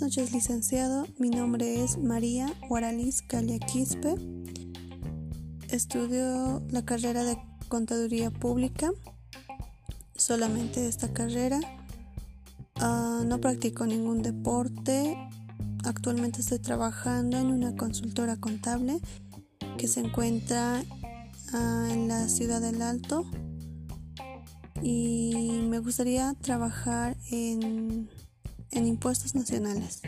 noches, licenciado. Mi nombre es María Guaralis Quispe. Estudio la carrera de Contaduría Pública. Solamente esta carrera. Ah, no practico ningún deporte. Actualmente estoy trabajando en una consultora contable que se encuentra ah, en la ciudad del Alto. Y me gustaría trabajar en en impuestos nacionales.